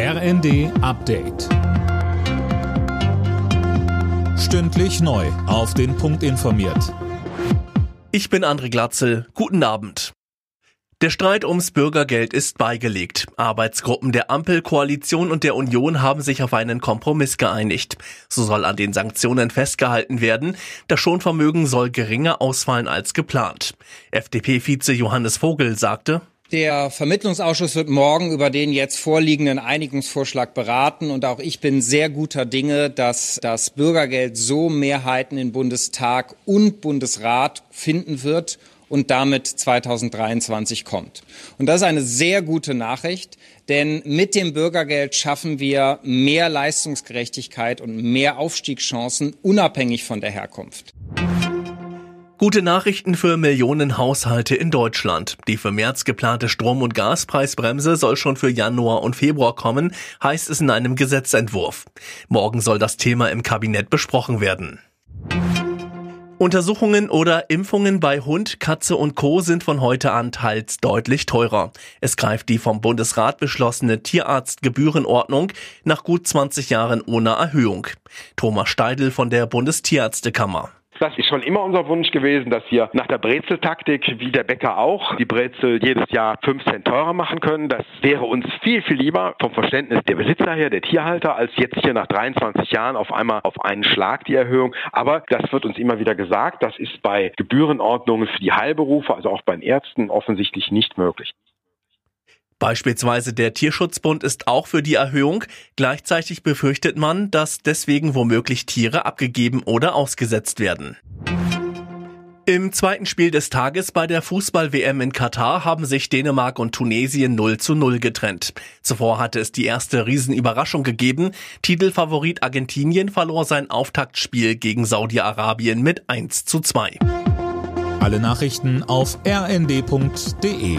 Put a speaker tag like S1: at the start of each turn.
S1: RND Update. Stündlich neu. Auf den Punkt informiert.
S2: Ich bin André Glatzel. Guten Abend. Der Streit ums Bürgergeld ist beigelegt. Arbeitsgruppen der Ampelkoalition und der Union haben sich auf einen Kompromiss geeinigt. So soll an den Sanktionen festgehalten werden. Das Schonvermögen soll geringer ausfallen als geplant. FDP-Vize Johannes Vogel sagte,
S3: der Vermittlungsausschuss wird morgen über den jetzt vorliegenden Einigungsvorschlag beraten und auch ich bin sehr guter Dinge, dass das Bürgergeld so Mehrheiten in Bundestag und Bundesrat finden wird und damit 2023 kommt. Und das ist eine sehr gute Nachricht, denn mit dem Bürgergeld schaffen wir mehr Leistungsgerechtigkeit und mehr Aufstiegschancen unabhängig von der Herkunft.
S2: Gute Nachrichten für Millionen Haushalte in Deutschland. Die für März geplante Strom- und Gaspreisbremse soll schon für Januar und Februar kommen, heißt es in einem Gesetzentwurf. Morgen soll das Thema im Kabinett besprochen werden. Untersuchungen oder Impfungen bei Hund, Katze und Co. sind von heute an teils deutlich teurer. Es greift die vom Bundesrat beschlossene Tierarztgebührenordnung nach gut 20 Jahren ohne Erhöhung. Thomas Steidl von der Bundestierärztekammer.
S4: Das ist schon immer unser Wunsch gewesen, dass wir nach der Brezeltaktik, wie der Bäcker auch, die Brezel jedes Jahr 5 Cent teurer machen können. Das wäre uns viel, viel lieber vom Verständnis der Besitzer her, der Tierhalter, als jetzt hier nach 23 Jahren auf einmal auf einen Schlag die Erhöhung. Aber das wird uns immer wieder gesagt. Das ist bei Gebührenordnungen für die Heilberufe, also auch bei den Ärzten, offensichtlich nicht möglich.
S2: Beispielsweise der Tierschutzbund ist auch für die Erhöhung. Gleichzeitig befürchtet man, dass deswegen womöglich Tiere abgegeben oder ausgesetzt werden. Im zweiten Spiel des Tages bei der Fußball-WM in Katar haben sich Dänemark und Tunesien 0 zu 0 getrennt. Zuvor hatte es die erste Riesenüberraschung gegeben. Titelfavorit Argentinien verlor sein Auftaktspiel gegen Saudi-Arabien mit 1 zu 2.
S1: Alle Nachrichten auf rnd.de